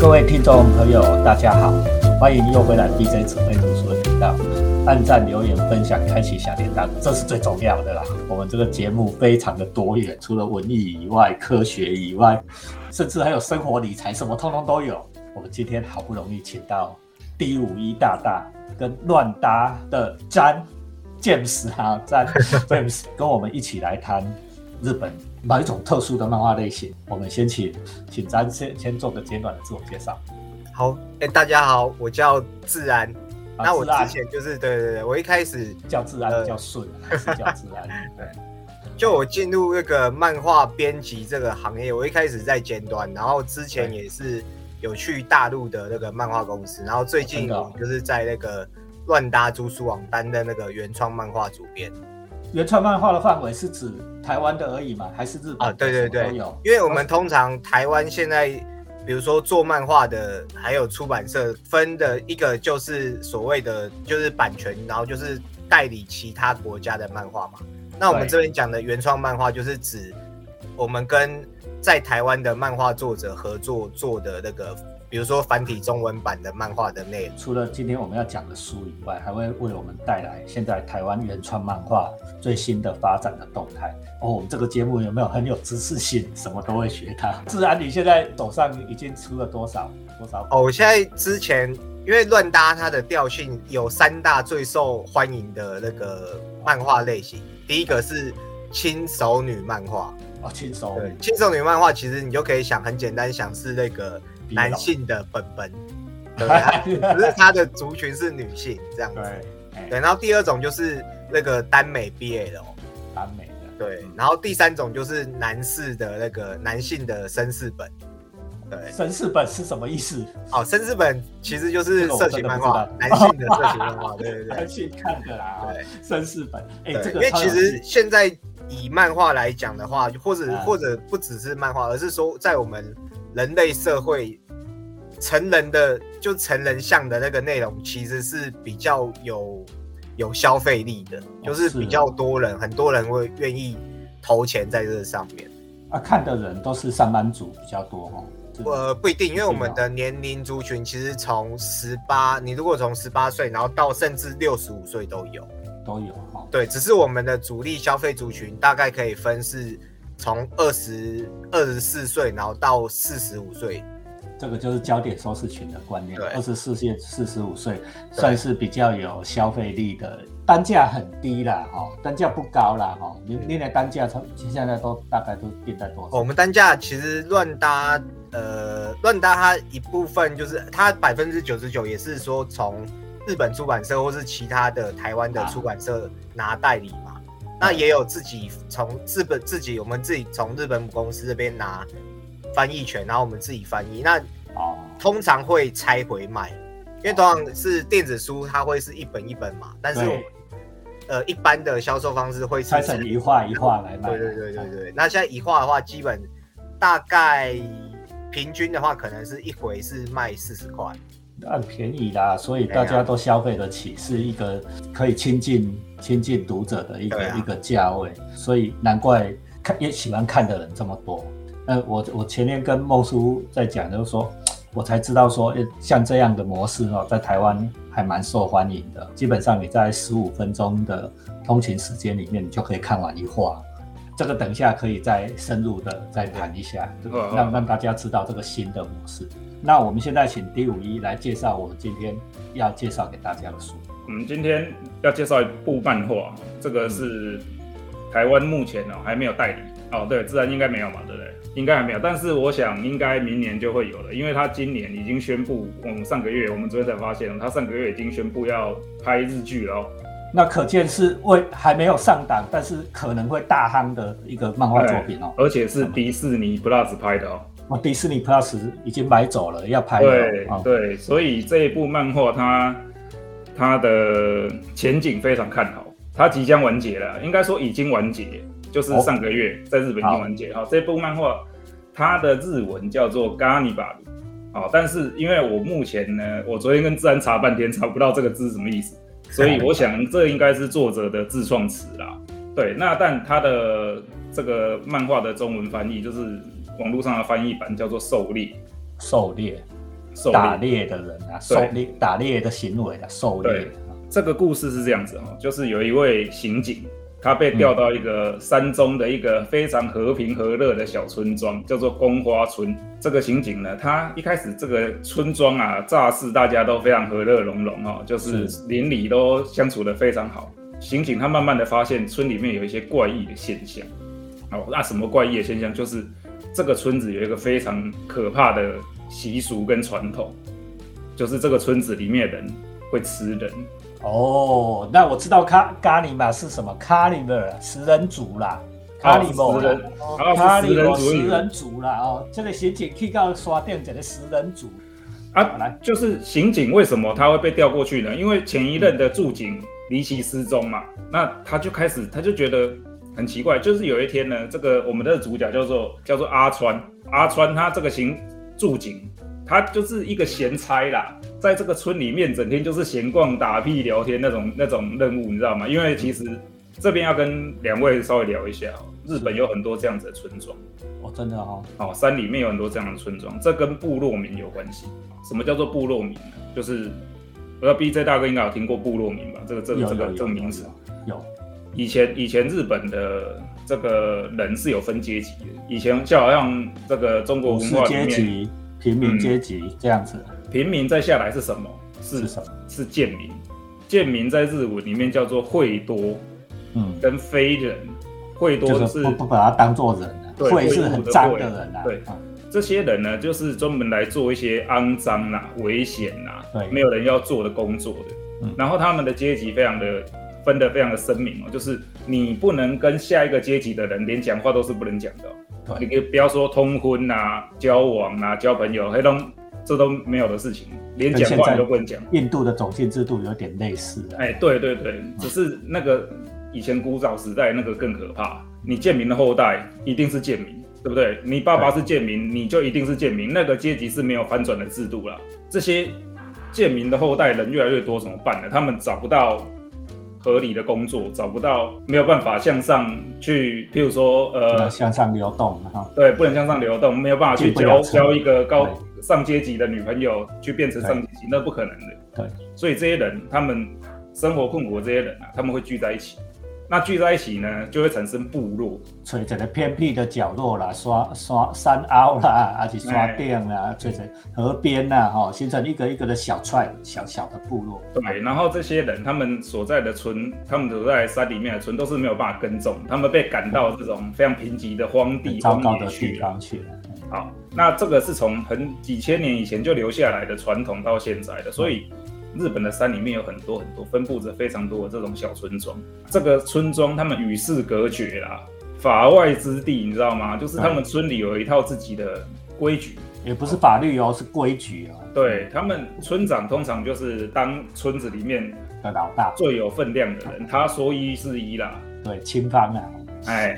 各位听众朋友，大家好，欢迎又回来 DJ 指挥读书的频道，按赞、留言、分享、开启小铃铛，这是最重要的啦。我们这个节目非常的多元，除了文艺以外，科学以外，甚至还有生活理财，什么通通都有。我们今天好不容易请到 D 五一大大跟乱搭的詹 James 啊，詹 James 跟我们一起来谈日本某一种特殊的漫画类型。我们先请请詹先先做个简短的自我介绍。好，哎、大家好，我叫自然。啊那我之前就是对对对，我一开始叫自然比较顺，还是叫自然？对，就我进入那个漫画编辑这个行业，我一开始在尖端，然后之前也是有去大陆的那个漫画公司，然后最近就是在那个乱搭租书网担任那个原创漫画主编原创漫画的范围是指台湾的而已嘛，还是日本啊，对对对都有，，因为我们通常台湾现在。比如说做漫画的，还有出版社分的一个就是所谓的就是版权，然后就是代理其他国家的漫画嘛。那我们这边讲的原创漫画，就是指我们跟在台湾的漫画作者合作做的那个，比如说繁体中文版的漫画的内容。除了今天我们要讲的书以外，还会为我们带来现在台湾原创漫画最新的发展的动态。哦，我们这个节目有没有很有知识性？什么都会学它。自然，你现在手上已经出了多少多少？哦，我现在之前因为乱搭它的调性有三大最受欢迎的那个漫画类型，第一个是轻熟女漫画。哦，轻熟女，轻熟女漫画其实你就可以想很简单，想是那个男性的本本，只是他的族群是女性这样子。对，然后第二种就是那个耽美 BL，耽美的。对，然后第三种就是男士的那个男性的绅士本。对，绅士本是什么意思？哦，绅士本其实就是色情漫画，男性的色情漫画，对对对男。性看的啦。哦对绅士本。哎，对，这个因为其实现在以漫画来讲的话，或者、啊或者不只是漫画，而是说在我们人类社会，成人的就成人向的那个内容，其实是比较有有消费力的，就是是比较多人，很多人会愿意投钱在这上面。啊，看的人都是上班族比较多哦。呃，不一定，因为我们的年龄族群其实从十八，你如果从十八岁，然后到甚至六十五岁都有。都有哈。对，只是我们的主力消费族群大概可以分是从二十二十四岁，然后到四十五岁。这个就是焦点收视群的观念。对二十四岁、四十五岁算是比较有消费力的，单价很低啦，哈，单价不高啦，哈。你你的单价从现在都大概都定在多少？哦我们单价其实乱搭，呃，乱搭它一部分就是它百分之九十九也是说从日本出版社或是其他的台湾的啊出版社拿代理嘛。那也有自己从日本自己，我们自己从日本母公司这边拿翻译权，然后我们自己翻译。那哦，通常会拆回卖，因为通常是电子书，它会是一本一本嘛，但是我们呃一般的销售方式会拆成一画一画来卖。对对对对对。那现在一画的话，基本大概平均的话，可能是一回是卖四十块。很便宜啦，所以大家都消费得起，是一个可以亲近亲近读者的一个、啊一个价位，所以难怪看也喜欢看的人这么多。呃，我我前天跟孟叔在讲，就是说 我才知道说，诶像这样的模式哦，在台湾还蛮受欢迎的。基本上你在十五分钟的通勤时间里面，你就可以看完一画。这个等一下可以再深入的再谈一下，让让大家知道这个新的模式。那我们现在请第五一来介绍我们今天要介绍给大家的书。我们今天要介绍一部漫画，这个是台湾目前哦还没有代理哦，对，自然应该没有嘛，对不对？应该还没有，但是我想应该明年就会有了，因为他今年已经宣布，我们上个月我们昨天才发现，他上个月已经宣布要拍日剧了哦。那可见是未还没有上档，但是可能会大夯的一个漫画作品哦。而且是迪士尼 Plus 拍的哦。哦，迪士尼 Plus 已经买走了，要拍了对哦。对，所以这一部漫画它它的前景非常看好，它即将完结了，应该说已经完结，就是哦上个月在日本已经完结。好，这部漫画它的日文叫做 i b a 好，但是因为我目前呢，我昨天跟自然查半天查不到这个字是什么意思，所以我想这应该是作者的自创词啦。对，那但它的这个漫画的中文翻译就是网络上的翻译版叫做《狩猎》。狩猎，狩打猎。的人啊，狩猎打猎的行为啊，狩猎对。这个故事是这样子哦，就是有一位刑警，他被调到一个山中的一个非常和平和乐的小村庄，叫做宫花村。这个刑警呢，他一开始这个村庄啊，乍视大家都非常和乐融融哦，就是邻里都相处的非常好。刑警他慢慢的发现村里面有一些怪异的现象。哦，那什么怪异的现象？就是这个村子有一个非常可怕的习俗跟传统，就是这个村子里面的人会吃人。哦，那我知道咖咖喱嘛是什么？咖喱的食人族啦，咖喱某食人咖喱是食人族某食人族啦哦，这个刑警去到刷店一个食人族，啊来，就是刑警为什么他会被调过去呢？因为前一任的驻警离奇失踪嘛，那他就开始他就觉得很奇怪，就是有一天呢，这个我们的主角叫做叫做阿川，阿川他这个刑驻警，他就是一个闲差啦，在这个村里面整天就是闲逛、打屁、聊天那种那种任务，你知道吗？因为其实这边要跟两位稍微聊一下哦，日本有很多这样子的村庄。哦，真的哦，哦，山里面有很多这样的村庄，这跟部落民有关系。什么叫做部落民呢？就是我要 BJ 大哥应该有听过部落民吧？这个这个这个这个名词。有以前以前日本的这个人是有分阶级的，以前就好像这个中国文化里面，级、平民阶级这样子。平民再下来是什么？是是什么？是贱民。贱民在日文里面叫做会多嗯，跟非人，会多就就是是不不把它当做人啊，对会是很脏的人啊，对。嗯。这些人呢，就是专门来做一些肮脏啦、危险啦对、没有人要做的工作的。嗯。然后他们的阶级非常的分得非常的鲜明哦，就是你不能跟下一个阶级的人连讲话都是不能讲的哦、你不要说通婚啊、交往啊、交朋友，黑都这都没有的事情，连讲话都不能讲。印度的种姓制度有点类似啊，哎，对对对，只是那个以前古早时代那个更可怕。你贱民的后代一定是贱民，对不对？你爸爸是贱民，你就一定是贱民。那个阶级是没有翻转的制度了。这些贱民的后代人越来越多，怎么办呢？他们找不到合理的工作，找不到没有办法向上去，譬如说呃，向上流动哈，对，不能向上流动，没有办法去交交一个高上阶级的女朋友，去变成上阶级，那不可能的。对，所以这些人，他们生活困苦的这些人啊，他们会聚在一起。那聚在一起呢，就会产生部落。找一个偏僻的角落啦，刷刷山凹啦，而且刷店啦，找找河边呐，哈，形成一个一个的小串小小的部落。对，然后这些人他们所在的村，他们所在山里面的村都是没有办法耕种，他们被赶到这种非常贫瘠的荒地、很糟糕的地方去了。好，那这个是从很几千年以前就留下来的传统到现在的，所以日本的山里面有很多很多分布着非常多的这种小村庄。这个村庄他们与世隔绝啦，法外之地，你知道吗？就是他们村里有一套自己的规矩。也不是法律哦，是规矩哦。对他们村长通常就是当村子里面的老大，最有分量的人，他说一是一啦。对，亲方啊。哎，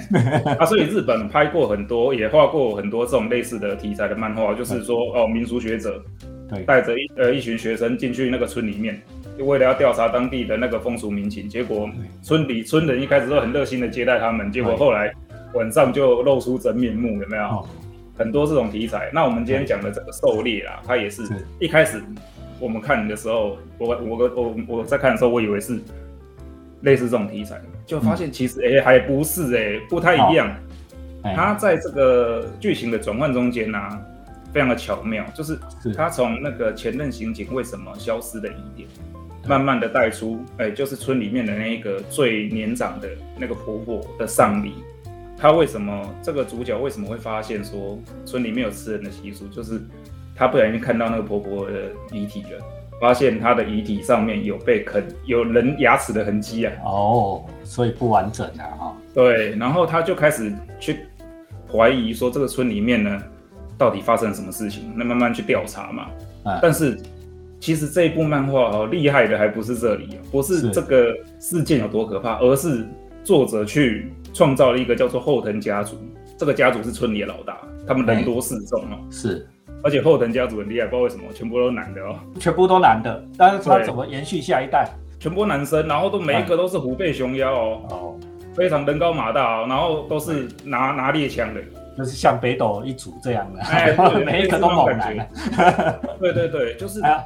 啊，所以日本拍过很多，也画过很多这种类似的题材的漫画，就是说哦，民俗学者对。带着一呃一群学生进去那个村里面，就为了要调查当地的那个风俗民情，结果村里村人一开始都很热心的接待他们，结果后来晚上就露出真面目，有没有？哦很多这种题材。那我们今天讲的这个狩猎啦，它也是是一开始我们看的时候，我我我我在看的时候，我以为是类似这种题材，就发现其实哎、还不是哎、不太一样。哎。它在这个剧情的转换中间呢、啊，非常的巧妙，就是是他从那个前任刑警为什么消失的疑点，慢慢的带出，哎、就是村里面的那一个最年长的那个婆婆的丧礼。他为什么这个主角为什么会发现说村里面有吃人的习俗？就是他不小心看到那个婆婆的遗体了，发现她的遗体上面有被啃，有人牙齿的痕迹啊。哦，所以不完整啊哈。对，然后他就开始去怀疑说这个村里面呢，到底发生了什么事情？那慢慢去调查嘛。嗯但是其实这一部漫画哦，厉害的还不是这里哦，不是是这个事件有多可怕，而是作者去创造了一个叫做后藤家族。这个家族是村里的老大，他们人多势众哦，是，而且后藤家族很厉害，不知道为什么，全部都是男的哦，全部都男的，但是他对怎么延续下一代？全部男生，然后都每一个都是虎背熊腰哦，哦，非常人高马大、哦，然后都是拿拿猎枪的。就是像北斗一组这样的，哎对 每一个都猛男类似 对对对，就是啊。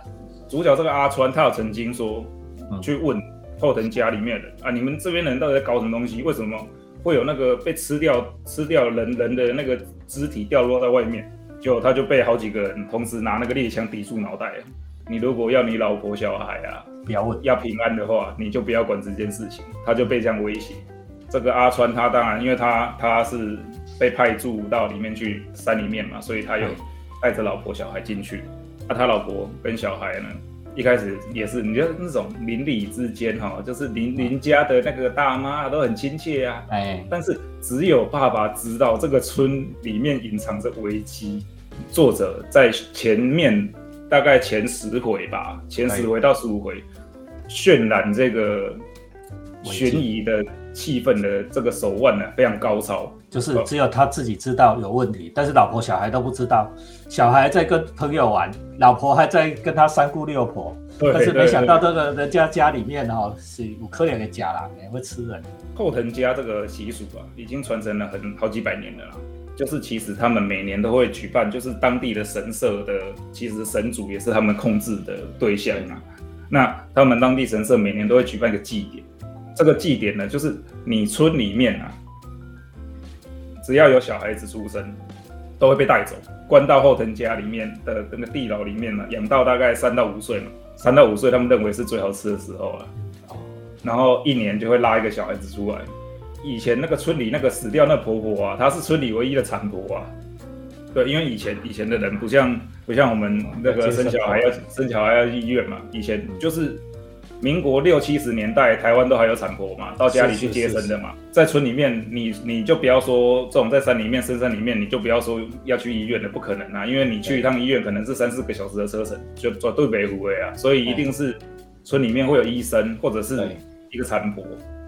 主角这个阿川，他有曾经说嗯去问后藤家里面人啊，你们这边人到底在搞什么东西？为什么会有那个被吃掉吃掉人人的那个肢体掉落在外面？就他就被好几个人同时拿那个猎枪抵住脑袋。你如果要你老婆小孩啊不要问，要平安的话，你就不要管这件事情。他就被这样威胁。这个阿川他当然，因为他他是被派驻到里面去山里面嘛，所以他有带着老婆小孩进去。那、他老婆跟小孩呢，一开始也是，你觉得那种邻里之间哈，就是邻邻家的那个大妈都很亲切啊。哎，但是只有爸爸知道这个村里面隐藏着危机。作者在前面大概前十回吧，前十回到十五回，渲染这个悬疑的气氛的这个手腕呢，非常高超。就是只有他自己知道有问题，但是老婆小孩都不知道。小孩在跟朋友玩，老婆还在跟他三姑六婆，对但是没想到对这个人家家里面哈、是有可怜的家啦，也会吃人。后藤家这个习俗啊，已经传承了很好几百年了啦。就是其实他们每年都会举办，就是当地的神社的，其实神主也是他们控制的对象啊。那他们当地神社每年都会举办一个祭典，这个祭典呢，就是你村里面啊，只要有小孩子出生，都会被带走，关到后藤家里面的那个地牢里面呢，养到大概三到五岁嘛，三到五岁他们认为是最好吃的时候了。然后一年就会拉一个小孩子出来。以前那个村里那个死掉那婆婆啊，她是村里唯一的产婆啊。对，因为以前以前的人不像不像我们那个生小孩要生小孩要去医院嘛，以前就是民国六七十年代，台湾都还有产婆嘛，到家里去接生的嘛。在村里面，你你就不要说这种在山里面深山里面，你就不要说要去医院的，不可能啊，因为你去一趟医院可能是三四个小时的车程，就转对北湖的啊，所以一定是村里面会有医生或者是一个产婆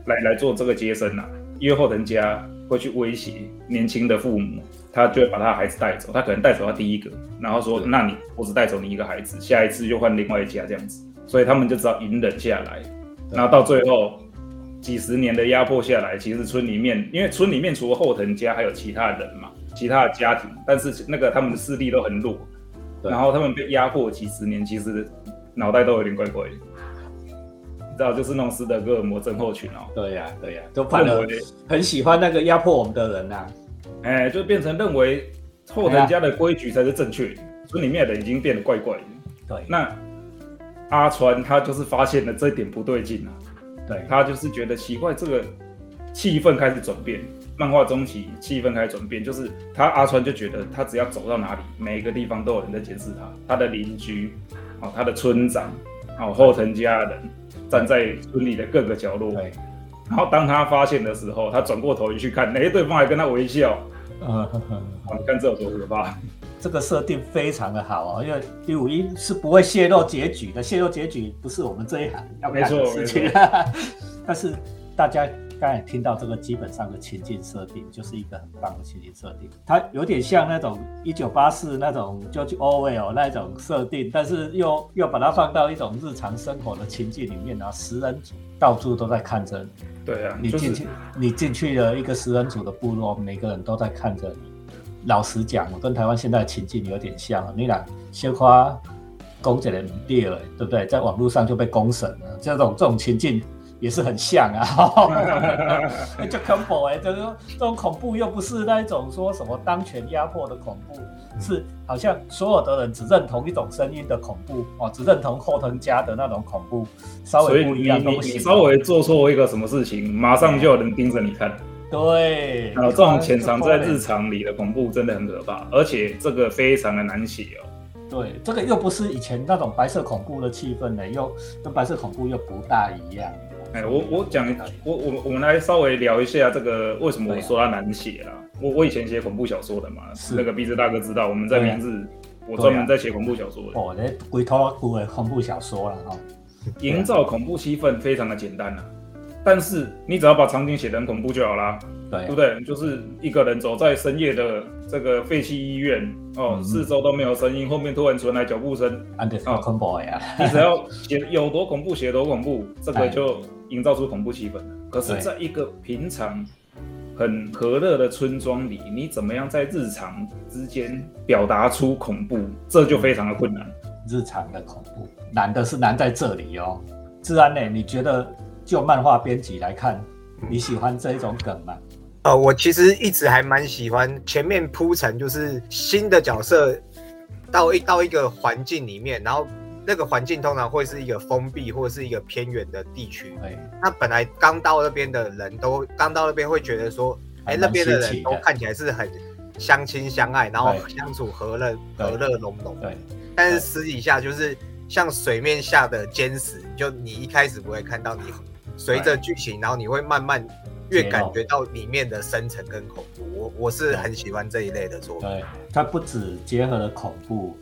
来来做这个接生啊，因为后藤家会去威胁年轻的父母，他就会把他的孩子带走，他可能带走他第一个，然后说，那你我只带走你一个孩子，下一次就换另外一家这样子，所以他们就只好隐忍下来，然后到最后几十年的压迫下来，其实村里面，因为村里面除了后藤家，还有其他人嘛，其他的家庭，但是那个他们的势力都很弱，然后他们被压迫几十年，其实脑袋都有点怪怪的。你知道，就是那种斯德哥尔摩症候群哦，对呀、对呀、都反而认为很喜欢那个压迫我们的人呐、啊。哎，就变成认为后藤家的规矩才是正确的，村里面的人已经变得怪怪的。对，那阿川他就是发现了这一点不对劲啊，对，他就是觉得奇怪，这个气氛开始转变。漫画中期气氛开始转变，就是他阿川就觉得他只要走到哪里，每一个地方都有人在监视他，他的邻居，哦，他的村长，哦，后藤家人站在村里的各个角落。对，然后当他发现的时候，他转过头一去看，哎，对方还跟他微笑，嗯，呵呵哦，你看这有多可怕？这个设定非常的好哦，因为第五一是不会泄露结局的，泄露结局不是我们这一行要干的没错事情。但是大家刚才听到这个基本上的情境设定，就是一个很棒的情境设定。它有点像那种一九八四那种 George Orwell 那种设定，但是又又把它放到一种日常生活的情境里面，然后食人族到处都在看着你。对啊，你进去，你进去了一个食人族的部落，每个人都在看着你。老实讲，我跟台湾现在的情境有点像，你俩先夸公这人猎了，对不对？在网络上就被公审了，这种这种情境也是很像啊，就恐怖哎，就是说这种恐怖又不是那一种说什么当权压迫的恐怖，是好像所有的人只认同一种声音的恐怖哦，只认同后藤家的那种恐怖，稍微不一样都行。稍微做错一个什么事情，马上就有人盯着你看。对，然后这种潜藏在日常里的恐怖真的很可怕，而且这个非常的难写哦。对，这个又不是以前那种白色恐怖的气氛呢，又跟白色恐怖又不大一样。哎，我我讲，我我我们来稍微聊一下这个为什么我说它难写啦。我我以前写恐怖小说的嘛，是那个鼻子大哥知道，我们在对啊，我专门在写恐怖小说的，哦，那龟头骨的恐怖小说了哈。营造恐怖气氛非常的简单啊。但是你只要把场景写得很恐怖就好啦，对不对，对？就是一个人走在深夜的这个废弃医院，哦，嗯四周都没有声音，后面突然传来脚步声，安德斯恐怖呀。你只要写有多恐怖，写多恐怖，这个哎就营造出恐怖气氛了。可是，在一个平常很和乐的村庄里，你怎么样在日常之间表达出恐怖，这就非常的困难。日常的恐怖难的是难在这里哦。自然呢，你觉得就漫画编辑来看，你喜欢这一种梗吗？呃，我其实一直还蛮喜欢前面铺陈，就是新的角色到一到一个环境里面，然后那个环境通常会是一个封闭或者是一个偏远的地区。对，那本来刚到那边的人都刚到那边会觉得说，哎，那边的人都看起来是很相亲相爱，然后相处和乐和乐融融。对，但是私底下就是像水面下的坚实，就你一开始不会看到，你随着剧情，然后你会慢慢越感觉到里面的深层跟恐怖。我我是很喜欢这一类的作品。对，它不止结合了恐怖、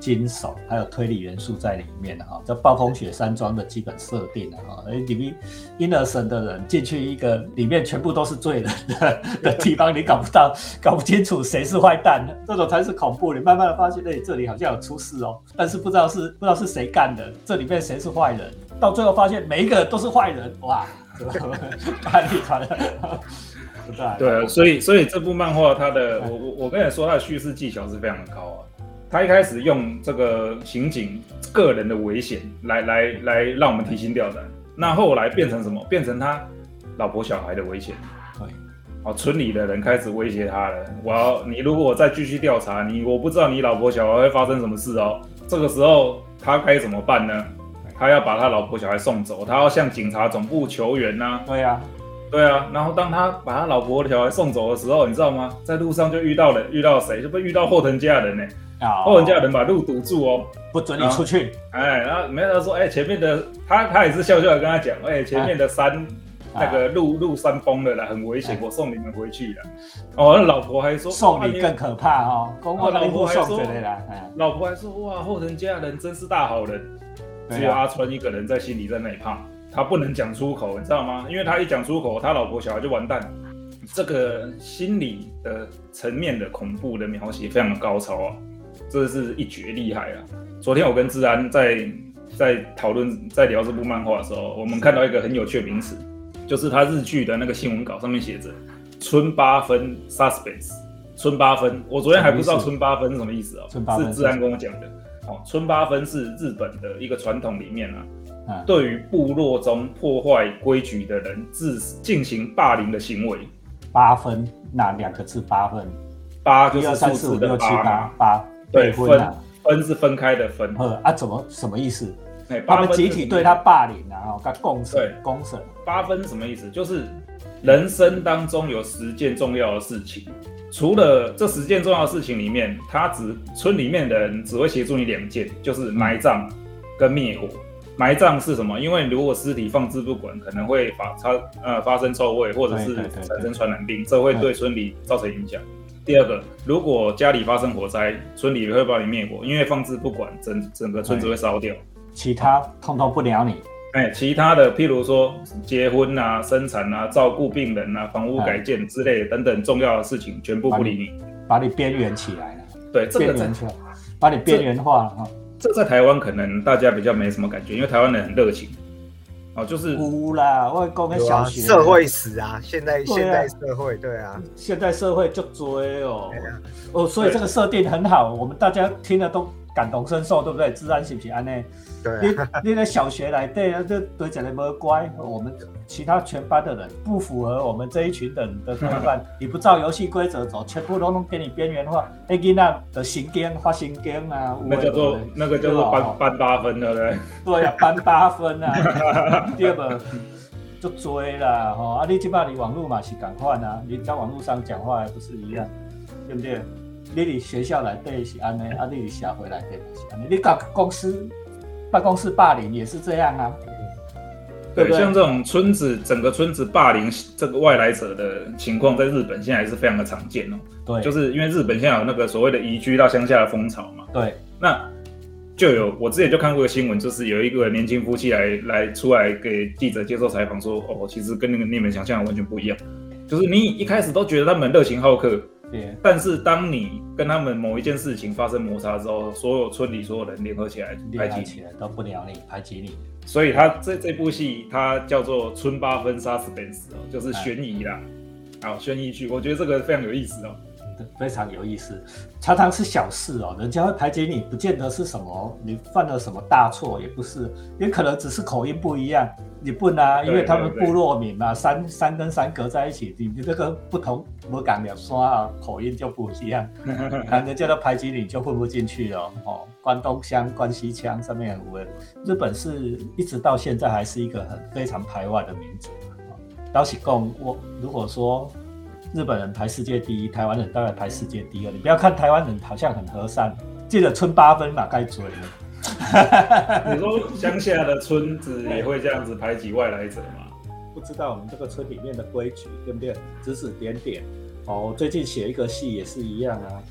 金手，还有推理元素在里面的哈。这暴风雪山庄的基本设定啊，哈，哎，里面阴儿神的人进去一个里面全部都是罪人的的地方，你搞不到、搞不清楚谁是坏蛋，这种才是恐怖。你慢慢的发现，哎，这里好像有出事哦，但是不知道是不知道是谁干的，这里面谁是坏人，到最后发现每一个都是坏人，哇，大力团了，对吧？对，所以所以这部漫画它的，我我我跟你说，它的叙事技巧是非常的高啊。他一开始用这个刑警个人的危险来来来让我们提心吊胆，那后来变成什么？变成他老婆小孩的危险。对，哦，村里的人开始威胁他了。我要你，如果我再继续调查你，我不知道你老婆小孩会发生什么事哦。这个时候他该怎么办呢？他要把他老婆小孩送走，他要向警察总部求援呐、对呀、对啊，然后当他把他老婆小孩送走的时候，你知道吗？在路上就遇到了遇到谁？就被遇到霍藤家人呢、啊，后藤家人把路堵住哦。不准你出去。哎，然后没有他说，哎，前面的他他也是笑笑的跟他讲，哎，前面的山、啊那个路路山崩了啦，很危险，我送你们回去了。哦，那老婆还说哇送你更可怕哦，老婆还说老婆还说哇，后人家人真是大好人，只有阿川一个人在心里在那里怕，他不能讲出口，你知道吗？因为他一讲出口，他老婆小孩就完蛋。这个心理的层面的恐怖的描写非常的高超啊，这是一绝厉害啊！昨天我跟志安在在讨论在聊这部漫画的时候，我们看到一个很有趣的名词，就是他日剧的那个新闻稿上面写着“春八分 suspense”。春八分，我昨天还不知道春八分是什么意思哦，春八分是志安跟我讲的。哦，春八分是日本的一个传统里面啊，嗯对于部落中破坏规矩的人自进行霸凌的行为。八分，哪两个字？八分，八就是数字的八八，八，对，分分啊。分是分开的分。呃啊，怎么什么意思？哎，他们集体对他霸凌啊，哦，他共审对公审，八分什么意思？就是人生当中有十件重要的事情，除了这十件重要的事情里面，他只村里面的人只会协助你两件，就是埋葬跟灭火。埋葬是什么？因为如果尸体放置不管，可能会发它呃发生臭味，或者是产生传染病，这会对村里造成影响。第二个，如果家里发生火灾，村里会帮你灭火，因为放置不管，整整个村子会烧掉。其他通通不鸟你。哎，其他的，譬如说结婚啊、生产啊、照顾病人啊、房屋改建之类的等等重要的事情，全部不理你。把你边缘起来了，对，这个在边缘起来，把你边缘化了哈。这在台湾可能大家比较没什么感觉，因为台湾人很热情。哦，就是有啦，我讲个有啊，小学社会史啊，现在啊现代社会，对啊，现代社会就追哦。啊，哦，所以这个设定很好，我们大家听了都感同身受，对不对？自然是不是安内？对你啊，你在小学来对啊，这对起来没乖，我们其他全班的人不符合我们这一群人的规范，你不照游戏规则走，全部都弄给你边缘化，那囡仔的行经发行经啊，那叫做那个叫做对吧班班八分，的嘞对？对啊，班八分啊，第二个？就追啦，吼啊！你即摆你网络嘛是共款啊，你在网络上讲话还不是一样，对不对？你伫学校内底是安尼，啊，你伫社会内底是安尼，你搞公司办公室霸凌也是这样啊，对像这种村子整个村子霸凌这个外来者的情况，在日本现在还是非常的常见哦。对，就是因为日本现在有那个所谓的移居到乡下的风潮嘛，对，那就有我之前就看过一个新闻，就是有一个年轻夫妻来来出来给记者接受采访，说哦，其实跟那个你们想象的完全不一样，就是你一开始都觉得他们热情好客，对，但是当你跟他们某一件事情发生摩擦之后，所有村里所有人联合起来排挤你，起来都不鸟你，排挤你，所以他这这部戏它叫做《村八分杀死本死》哦，就是悬疑啦。好，悬疑剧，我觉得这个非常有意思哦。非常有意思，常常是小事哦，人家会排挤你，不见得是什么你犯了什么大错，也不是，也可能只是口音不一样。你不啊，因为他们部落民嘛，山山跟山隔在一起，你你这个不同，我讲两刷啊，口音就不一样，人家都排挤你，就混不进去了。哦，关东腔、关西腔上面很文，日本是一直到现在还是一个很非常排外的民族。刀喜贡，我如果说。日本人排世界第一，台湾人当然排世界第二。你不要看台湾人好像很和善，记得村八分嘛，该追了。你说乡下的村子也会这样子排挤外来者吗？不知道我们这个村里面的规矩对不对？指指点点。哦，最近写一个戏也是一样啊，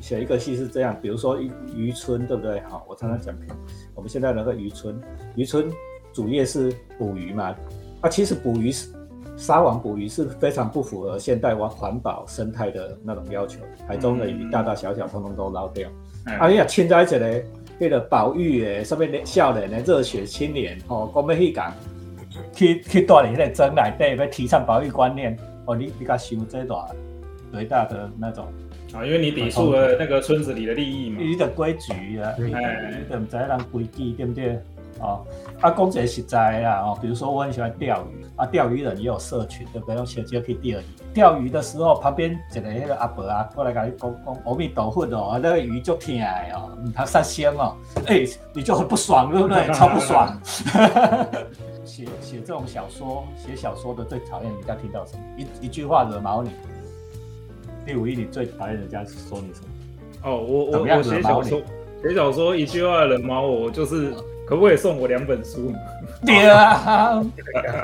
写一个戏是这样，比如说渔村对不对？好，我常常讲，我们现在那个渔村，渔村主业是捕鱼嘛，啊，其实捕鱼是。撒网捕鱼是非常不符合现代环环保生态的那种要求，海中的鱼大大小小通通都捞掉。啊，你啊，现在这个那个保育诶上面的少年的热血青年，哦，我们去讲，去去锻炼那个真来对，要提倡保育观念。哦，你你甲想这段最大的那种啊，因为你抵触了那个村子里的利益嘛，你的规矩啊，你都唔知人规矩对不对？哦，啊，讲这实在啦，哦，比如说我很喜欢钓鱼。啊，钓鱼人也有社群，对不对？用手机可以钓鱼。钓鱼的时候，旁边一个那个阿伯啊，过来跟你讲讲阿弥陀佛哦，那个鱼就疼哦，他杀仙哦，哎，你就很不爽，对不对？超不爽。写写这种小说，写小说的最讨厌人家听到什么？一一句话惹毛你。第五一，你最讨厌人家说你什么？哦，我我我写小说，写小说一句话惹毛我，就是可不可以送我两本书？对啊。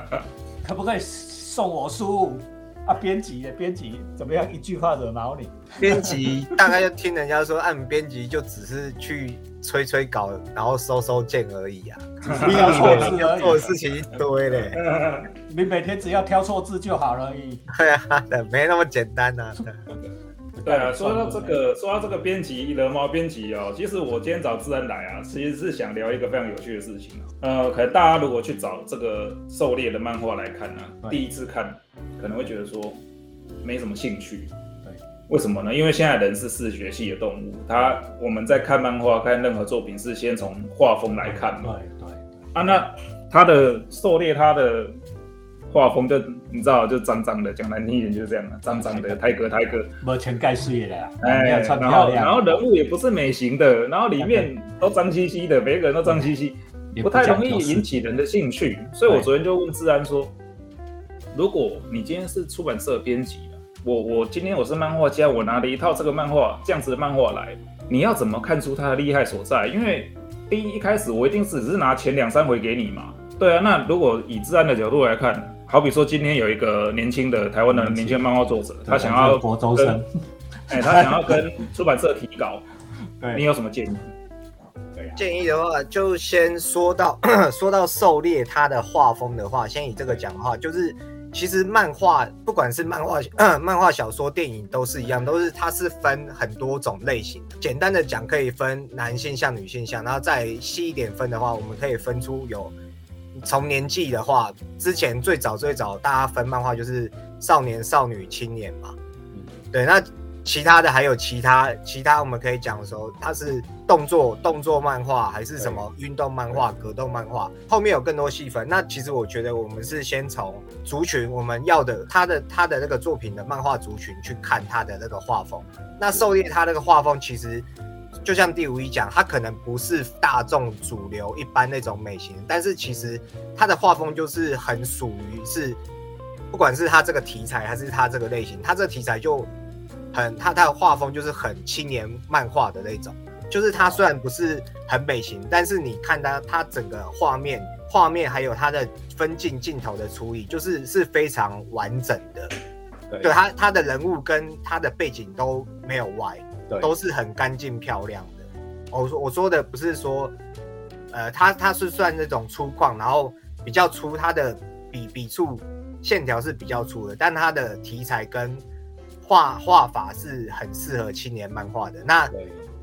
可不可以送我书啊？编辑的编辑怎么样？一句话惹毛你？编辑大概就听人家说，按编辑就只是去催催稿，然后收收件而已啊，你要错字而已。做的事情一堆嘞，你每天只要挑错字就好了而已。对啊，没那么简单呐。对啊，说到这个，说到这个编辑惹毛编辑哦，其实我今天找自然来啊，其实是想聊一个非常有趣的事情啊。呃，可能大家如果去找这个狩猎的漫画来看呢，第一次看可能会觉得说没什么兴趣。对，为什么呢？因为现在人是视觉系的动物，他我们在看漫画、看任何作品是先从画风来看嘛。对对。啊，那他的狩猎，他的。画风就你知道，就脏脏的，讲难听一点就是这样的，脏脏的，胎哥胎哥，没全盖碎的，哎，然后然后人物也不是美型的，然后里面都脏兮兮的，每个人都脏兮兮，不太容易引起人的兴趣。所以我昨天就问治安说，如果你今天是出版社编辑我我今天我是漫画家，我拿了一套这个漫画这样子的漫画来，你要怎么看出它的厉害所在？因为第一一开始我一定是只是拿前两三回给你嘛，对啊，那如果以治安的角度来看。好比说，今天有一个年轻的台湾的年轻漫画作者，他想要跟，哎，他想要跟出版社提稿，你有什么建议？建议的话，就先说到 说到狩猎他的画风的话，先以这个讲的话，就是其实漫画不管是漫画、漫画小说、电影都是一样，都是它是分很多种类型。简单的讲，可以分男性向、女性向，然后再细一点分的话，我们可以分出有。从年纪的话，之前最早最早大家分漫画就是少年、少女、青年嘛。嗯，对。那其他的还有其他其他，我们可以讲的时候，它是动作动作漫画还是什么运动漫画、格斗漫画？后面有更多细分。那其实我觉得我们是先从族群我们要的他的他的那个作品的漫画族群去看他的那个画风。那狩猎他那个画风其实。就像第五一讲，它可能不是大众主流一般那种美型，但是其实它的画风就是很属于是，不管是它这个题材还是它这个类型，它这个题材就很它它的画风就是很青年漫画的那种，就是它虽然不是很美型，但是你看它它整个画面画面还有它的分镜镜头的处理，就是是非常完整的，对他他的人物跟他的背景都没有歪。都是很干净漂亮的。我说我说的不是说，呃，它它是算那种粗犷，然后比较粗，它的笔笔触线条是比较粗的，但它的题材跟画画法是很适合青年漫画的。那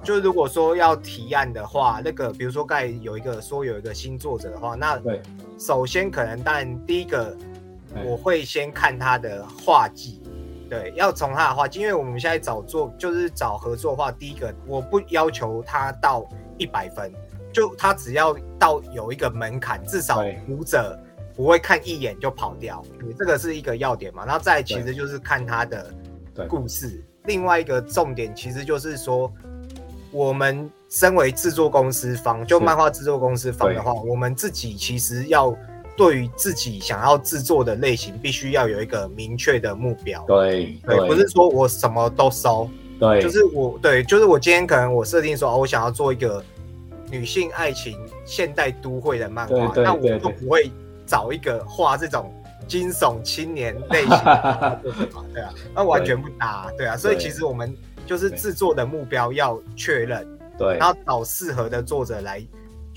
就如果说要提案的话，那个比如说刚才有一个说有一个新作者的话，那首先可能当然第一个我会先看他的画技。对，要从他的话，因为我们现在找做就是找合作的话，第一个我不要求他到一百分，就他只要到有一个门槛，至少对读者不会看一眼就跑掉，对这个是一个要点嘛。然后再其实就是看他的故事，另外一个重点其实就是说，我们身为制作公司方，就漫画制作公司方的话，我们自己其实要对于自己想要制作的类型，必须要有一个明确的目标。对对，不是说我什么都收，对，就是我对，就是我今天可能我设定说，哦，我想要做一个女性爱情现代都会的漫画，那我对对。就不会找一个画这种惊悚青年类型对啊，那完全不搭，对啊，所以其实我们就是制作的目标要确认，对。然后找适合的作者来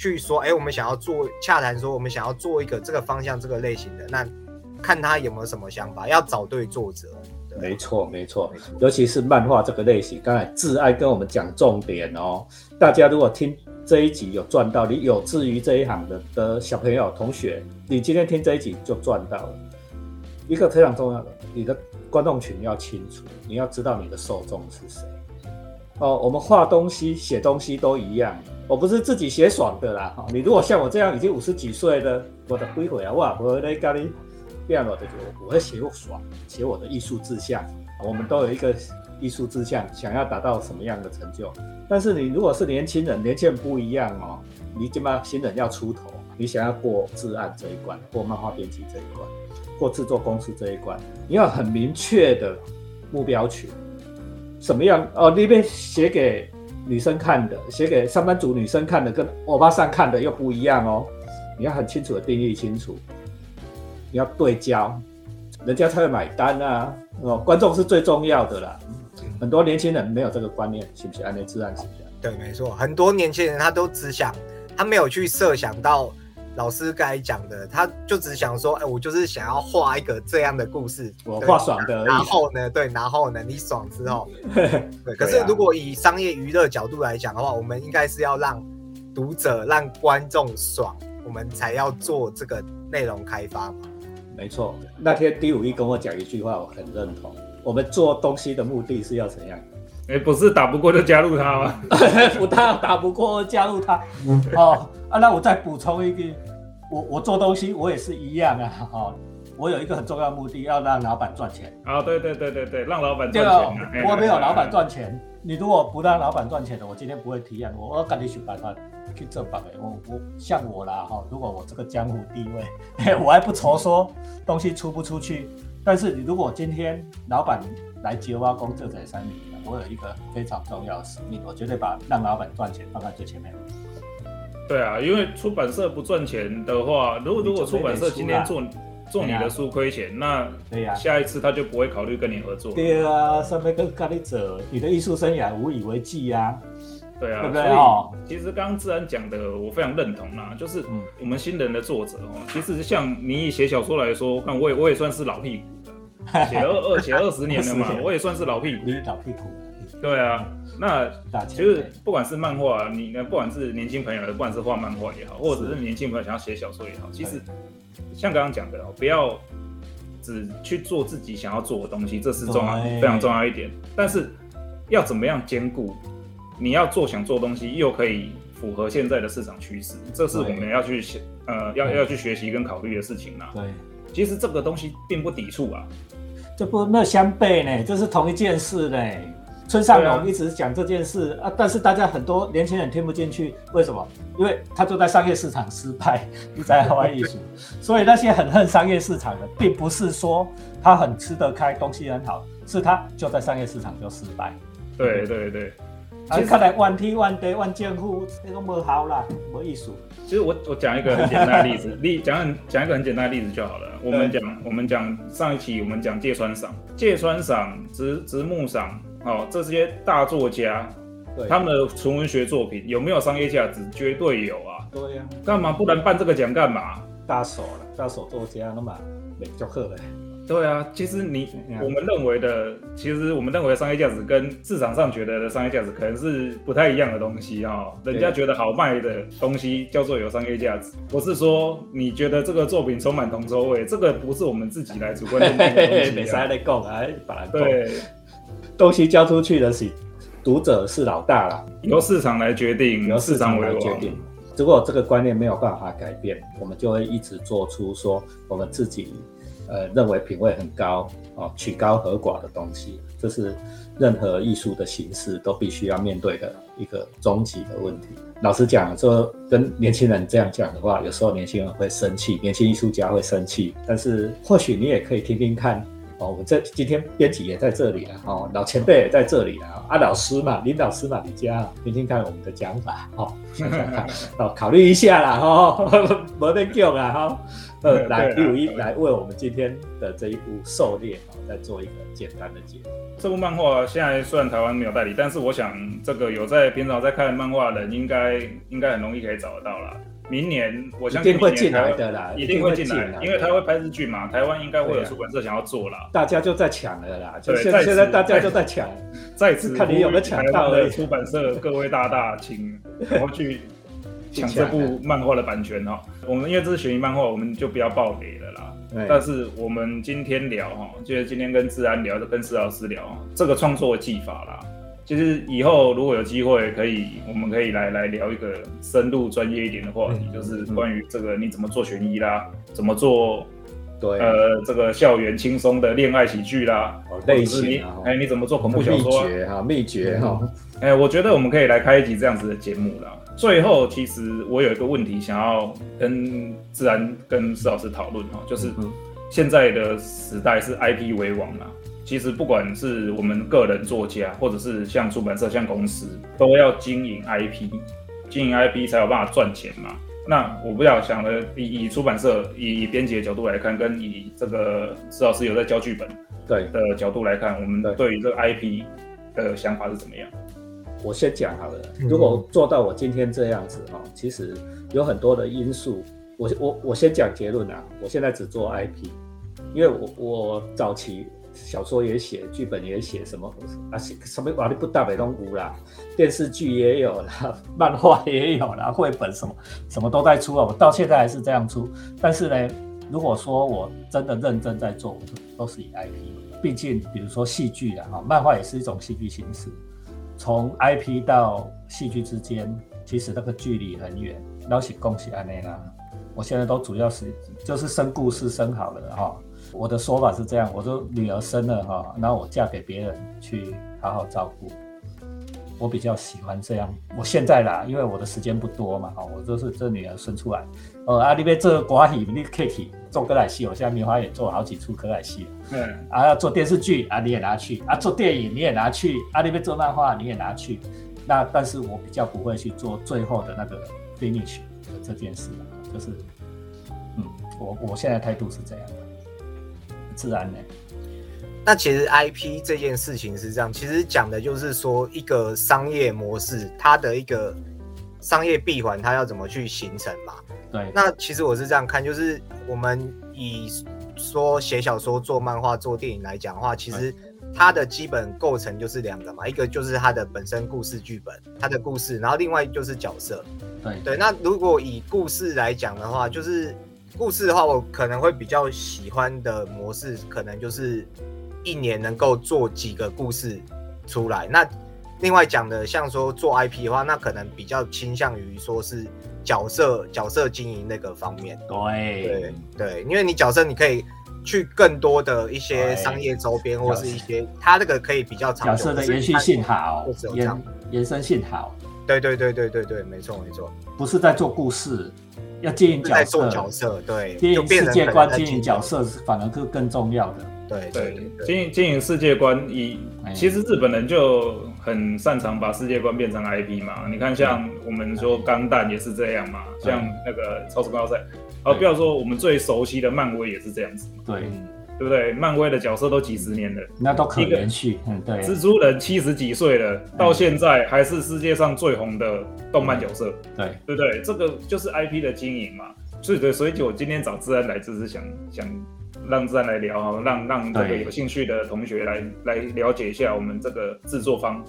去说，哎，我们想要做洽谈，说我们想要做一个这个方向、这个类型的，那看他有没有什么想法，要找对作者。没错，没错，尤其是漫画这个类型，刚才挚爱跟我们讲重点哦。大家如果听这一集有赚到，你有志于这一行的的小朋友、同学，你今天听这一集就赚到了。一个非常重要的，你的观众群要清楚，你要知道你的受众是谁。哦，我们画东西、写东西都一样，我不是自己写爽的啦。哈，你如果像我这样已经五十几岁的，我的归回啊，哇，我在咖喱变了的，我我会写我爽，写我的艺术志向。我们都有一个艺术志向，想要达到什么样的成就。但是你如果是年轻人，年轻人不一样哦，你起码新人要出头，你想要过治安这一关，过漫画编辑这一关，过制作公司这一关，你要很明确的目标群。什么样哦？那边写给女生看的，写给上班族女生看的，跟欧巴桑看的又不一样哦。你要很清楚的定义清楚，你要对焦，人家才会买单啊。哦，观众是最重要的啦。很多年轻人没有这个观念，是不是？安内自然是这样。对，没错，很多年轻人他都只想，他没有去设想到老师刚才讲的，他就只想说，哎，我就是想要画一个这样的故事，对我画爽的而然。后呢，对，然后呢，你爽之后，对。可是如果以商业娱乐角度来讲的话，我们应该是要让读者、让观众爽，我们才要做这个内容开发嘛。没错，那天第五一跟我讲一句话，我很认同。我们做东西的目的是要怎样？哎，不是打不过就加入他吗？不打打不过加入他。哦啊，那我再补充一个，我我做东西我也是一样啊。哦，我有一个很重要的目的，要让老板赚钱。啊，对对对对对，让老板赚哦钱我没有老板赚钱，你如果不让老板赚钱的，我今天不会提案，我我要赶紧想办法去挣办的。我我像我啦哈，如果我这个江湖地位，我还不愁说东西出不出去。但是你如果今天老板来接挖工这在三里，我有一个非常重要的使命，我绝对把让老板赚钱放在最前面。对啊，因为出版社不赚钱的话，如果如果出版社今天做做你的书亏钱，那对呀、下一次他就不会考虑跟你合作。对啊，上面跟咖喱者，你的艺术生涯无以为继呀、对啊，对不对？所以哦。其实刚刚自然讲的，我非常认同啦，就是嗯。我们新人的作者哦，其实像你以写小说来说，看我也我也算是老屁股了，写二二写二十年了嘛我也算是老屁股。你老屁股，对啊，那其实不管是漫画，你呢，不管是年轻朋友，不管是画漫画也好，或者是年轻朋友想要写小说也好，其实像刚刚讲的哦，不要只去做自己想要做的东西，这是重要非常重要一点。但是要怎么样兼顾，你要做想做的东西，又可以符合现在的市场趋势，这是我们要去想呃要要去学习跟考虑的事情啦。对。其实这个东西并不抵触啊，这不没有相悖呢，这是同一件事呢。村上龙一直讲这件事啊但是大家很多年轻人听不进去，为什么？因为他就在商业市场失败，不在 画艺术，所以那些很恨商业市场的，并不是说他很吃得开，东西很好，是他就在商业市场就失败。对对对。啊其，实看来万梯万地万建户那个没好啦，没艺术。其实我我讲一个很简单的例子，例讲很讲一个很简单的例子就好了。我们讲我们讲上一期我们讲芥川赏、芥川赏、直直木赏，哦，这些大作家对，他们的纯文学作品有没有商业价值？绝对有啊！对呀、干嘛不能办这个奖干嘛？大手了，大手作家那么美就好了。对啊，其实你嗯我们认为的，其实我们认为的商业价值跟市场上觉得的商业价值可能是不太一样的东西啊、哦。人家觉得好卖的东西叫做有商业价值，不是说你觉得这个作品充满铜臭味，这个不是我们自己来主观认定的东没西、啊。啥来讲啊，把它讲对，东西交出去的是读者是老大啦，由市场来决定，由市场来决定。如果这个观念没有办法改变，我们就会一直做出说我们自己呃认为品味很高哦，曲高和寡的东西，这是任何艺术的形式都必须要面对的一个终极的问题。老实讲，说跟年轻人这样讲的话，有时候年轻人会生气，年轻艺术家会生气，但是或许你也可以听听看。哦，我们这今天编辑也在这里了，哦，老前辈也在这里了，啊，老师嘛，林老师嘛，你家听听看我们的讲法，哦，想想看，哦，考虑一下啦，哦，没得救啦，哈、呃，来，六一来为我们今天的这一部《狩猎》哦，再做一个简单的解释。这部漫画现在虽然台湾没有代理，但是我想这个有在平常在看漫画的人，应该应该很容易可以找得到啦。明年我相信一定会进来的啦，一定会进来，因为他的会拍日剧嘛，台湾应该会有出版社想要做啦。大家就在抢了啦，就对现现在大家就在抢，在此看你有没有抢到的出版社各位大大，请 然后去抢这部漫画的版权哈。我们因为这是悬疑漫画，我们就不要爆雷了啦。但是我们今天聊哈，就是今天跟治安聊，跟施老师聊这个创作技法啦。其实以后如果有机会，可以我们可以来来聊一个深入专业一点的话题，嗯就是关于这个你怎么做悬疑啦，怎么做对，呃这个校园轻松的恋爱喜剧啦，哦类型啊，哎你怎么做恐怖小说啊？诀哈，秘诀哈，哎，我觉得我们可以来开一集这样子的节目啦。最后，其实我有一个问题想要跟自然跟施老师讨论哈，就是嗯现在的时代是 IP 为王啦。其实不管是我们个人作家，或者是像出版社、像公司，都要经营 IP，经营 IP 才有办法赚钱嘛。那我不要想了，以以出版社、以以编辑的角度来看，跟以这个施老师有在教剧本对，的角度来看，我们对对于这个 IP 的想法是怎么样？我先讲好了。嗯如果做到我今天这样子哈，其实有很多的因素。我我我先讲结论啊，我现在只做 IP，因为我我早期小说也写，剧本也写，什么啊什么瓦力不大北东无啦，电视剧也有啦，漫画也有啦，绘本什么什么都在出啊，我到现在还是这样出。但是呢，如果说我真的认真在做，我就都是以 IP。毕竟，比如说戏剧啊，哈，漫画也是一种戏剧形式。从 IP 到戏剧之间，其实那个距离很远。老是恭喜安内啦，我现在都主要是就是生故事生好了哈。我的说法是这样，我说女儿生了哈，然后我嫁给别人去好好照顾。我比较喜欢这样。我现在啦，因为我的时间不多嘛，哈，我就是这女儿生出来，呃，啊，你别做歌戏，你可以做歌仔戏，我现在棉花也做了好几出歌仔戏了。嗯，啊，要做电视剧啊，你也拿去啊；做电影你也拿去啊；那边做漫画你也拿去。那但是我比较不会去做最后的那个 finish 的这件事啊，就是，嗯，我我现在态度是这样的，自然呢，那其实 IP 这件事情是这样，其实讲的就是说一个商业模式，它的一个商业闭环，它要怎么去形成嘛？对，那其实我是这样看，就是我们以说写小说、做漫画、做电影来讲的话，其实它的基本构成就是两个嘛，一个就是它的本身故事剧本，它的故事，然后另外就是角色。对对，那如果以故事来讲的话，就是故事的话，我可能会比较喜欢的模式，可能就是一年能够做几个故事出来。那另外讲的，像说做 IP 的话，那可能比较倾向于说是角色角色经营那个方面。对对对，因为你角色你可以去更多的一些商业周边，或是一些它这个可以比较长久。角色的延续性好延延伸性好，对对对对对对，没错没错，不是在做故事，要经营角色，做角色，对，经营世界观、经营角色。反而是更重要的。对对经营经营世界观，以哎。其实日本人就很擅长把世界观变成 IP 嘛。你看，像我们说钢弹也是这样嘛，像那个超时空要塞，哦，不要说我们最熟悉的漫威也是这样子，对，嗯，对不对？漫威的角色都几十年了，那都可延续。嗯，对，蜘蛛人七十几岁了，到现在还是世界上最红的动漫角色，对，对不对？这个就是 IP 的经营嘛。所以对，所以就我今天找志安来，就是想想让自然来聊哈，让让这个有兴趣的同学来来了解一下我们这个制作方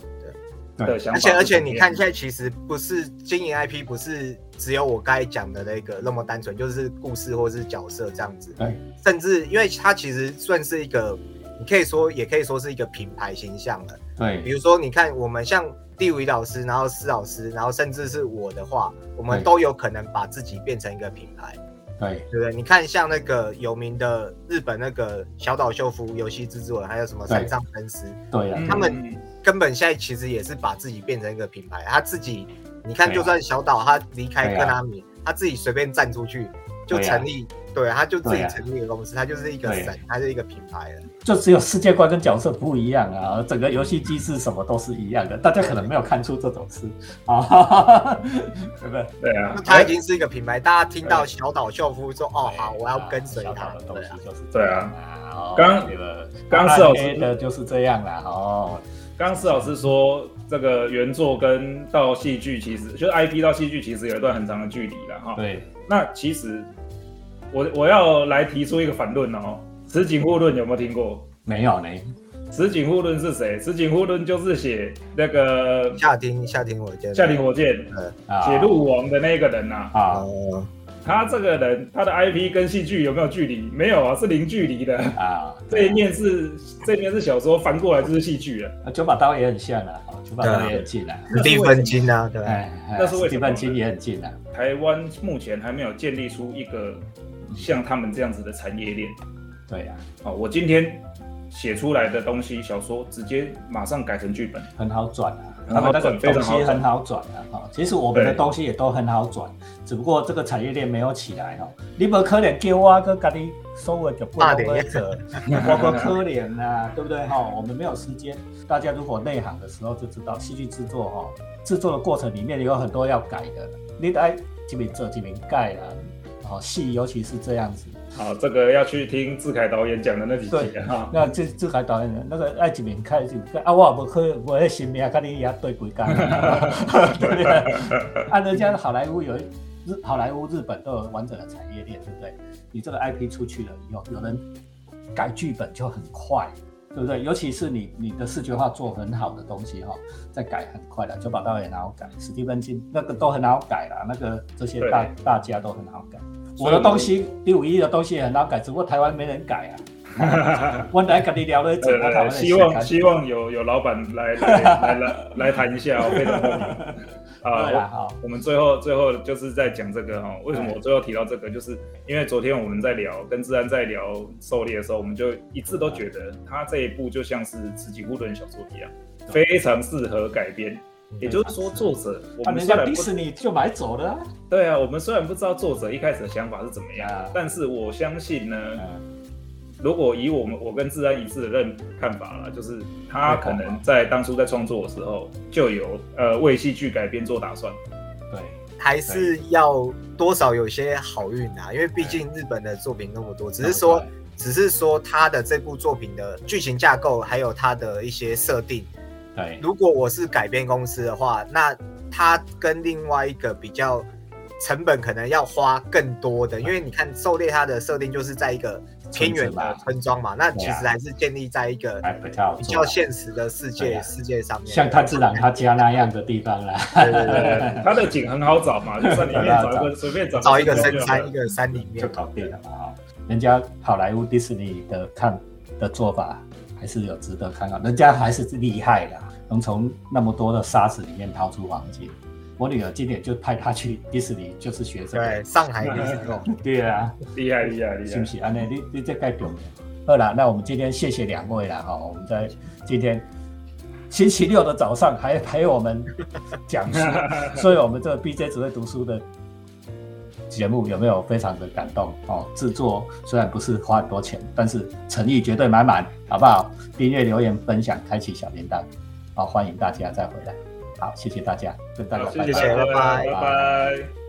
的想法而且而且。你看，现在其实不是经营 IP，不是只有我刚才讲的那个那么单纯，就是故事或是角色这样子。对，甚至因为它其实算是一个，你可以说也可以说是一个品牌形象了。对比如说，你看我们像第五一老师，然后施老师，然后甚至是我的话，我们都有可能把自己变成一个品牌，对对不对？你看像那个有名的日本那个小岛秀夫游戏制作人，还有什么对山上真司，对呀嗯，他们根本现在其实也是把自己变成一个品牌，他自己，你看，就算小岛他离开对啊科纳米，他自己随便站出去就对啊成立，对，他就自己成立一个公司，他就是一个对。神，他是一个品牌了。就只有世界观跟角色不一样啊，整个游戏机制什么都是一样的，大家可能没有看出这种事。啊，对不对？对啊。那，他已经是一个品牌，大家听到小岛秀夫说，哦，好，我要跟随他。的，东西就是对啊啊。哦刚这个刚施老师的就是这样啦，哦，刚刚施老师说，这个原作跟到戏剧其实就是 IP 到戏剧其实有一段很长的距离了哈。对，那其实我我要来提出一个反论哦，石井户论有没有听过？没有呢，石井户论是谁？石井户论就是写那个夏听夏听，我觉得夏林火箭啊写鹿王的那个人呐、啊。他这个人，他的 IP 跟戏剧有没有距离？没有啊，是零距离的。啊，这一面是这一面是小说，翻过来就是戏剧了。啊九把刀也很像啊，哦九把刀也很近啊，史蒂芬金啊，对那是为什么史蒂芬金也很近啊，台湾目前还没有建立出一个像他们这样子的产业链。对呀，哦，我今天写出来的东西，小说直接马上改成剧本。很好转啊，很好转他们那个东西很好转啊，哈，其实我们的东西也都很好转，只不过这个产业链没有起来哈。你不可能叫我跟家己所有的不同规则，我不可怜啊，对不对哈？我们没有时间。大家如果内行的时候就知道，戏剧制作哈，制作的过程里面有很多要改的，你得这边做这边改啦。哦，戏尤其是这样子，好，这个要去听志凯导演讲的那几集哈。那志志凯导演那个爱一面开始啊，我也不可我的新名跟你也对几工，对 不对？按人家好莱坞有日好莱坞、日本都有完整的产业链，对不对？你这个 IP 出去了以后，有人改剧本就很快，对不对？尤其是你你的视觉化做很好的东西哈，再改很快的，就把刀也很好改，史蒂芬金那个都很好改啦，那个这些大大家都很好改。我的东西第五一的东西也很好改，只不过台湾没人改啊。我来跟你聊了一整，我台呃，湾希望希望有有老板来来来来 来谈一下哦，非常欢迎。啊，哈，我们最后最后就是在讲这个哈，为什么我最后提到这个，就是因为昨天我们在聊跟自然在聊狩猎的时候，我们就一致都觉得他这一部就像是《此起户论》小说一样，非常适合改编。也就是说，作者我啊，们虽然不人家迪士尼就买走了啊。对啊，我们虽然不知道作者一开始的想法是怎么样啊，但是我相信呢，嗯，如果以我们我跟自然一致的认看法啦，就是他可能在当初在创作的时候就有呃为戏剧改编做打算。对，还是要多少有些好运啊，因为毕竟日本的作品那么多，只是说，只是说他的这部作品的剧情架构，还有他的一些设定，对，如果我是改编公司的话，那他跟另外一个比较成本可能要花更多的，因为你看狩猎它的设定就是在一个偏远的村庄嘛，那其实还是建立在一个比较比较现实的世界啊。世界上面，像他自然他家那样的地方啦。对对对呃，他的景很好找嘛，就在里面找一个随便找 找一个深深山，一个山里就，搞定了嘛。人家好莱坞迪士尼的看的做法还是有值得看到，人家还是厉害的，能从那么多的沙子里面掏出黄金。我女儿今年就派她去迪士尼，就是学生对，上海也是这种。对啊，厉害厉害厉害。是不是？安内，你你这该重要。好了，那我们今天谢谢两位了哈，我们在今天星期六的早上还陪我们讲书，所以我们这个 BJ 只会读书的节目有没有非常的感动哦？制作虽然不是花很多钱，但是诚意绝对满满，好不好？订阅、留言、分享、开启小铃铛，好，欢迎大家再回来。好，谢谢大家，跟大家，拜拜。谢谢谢谢拜拜拜拜。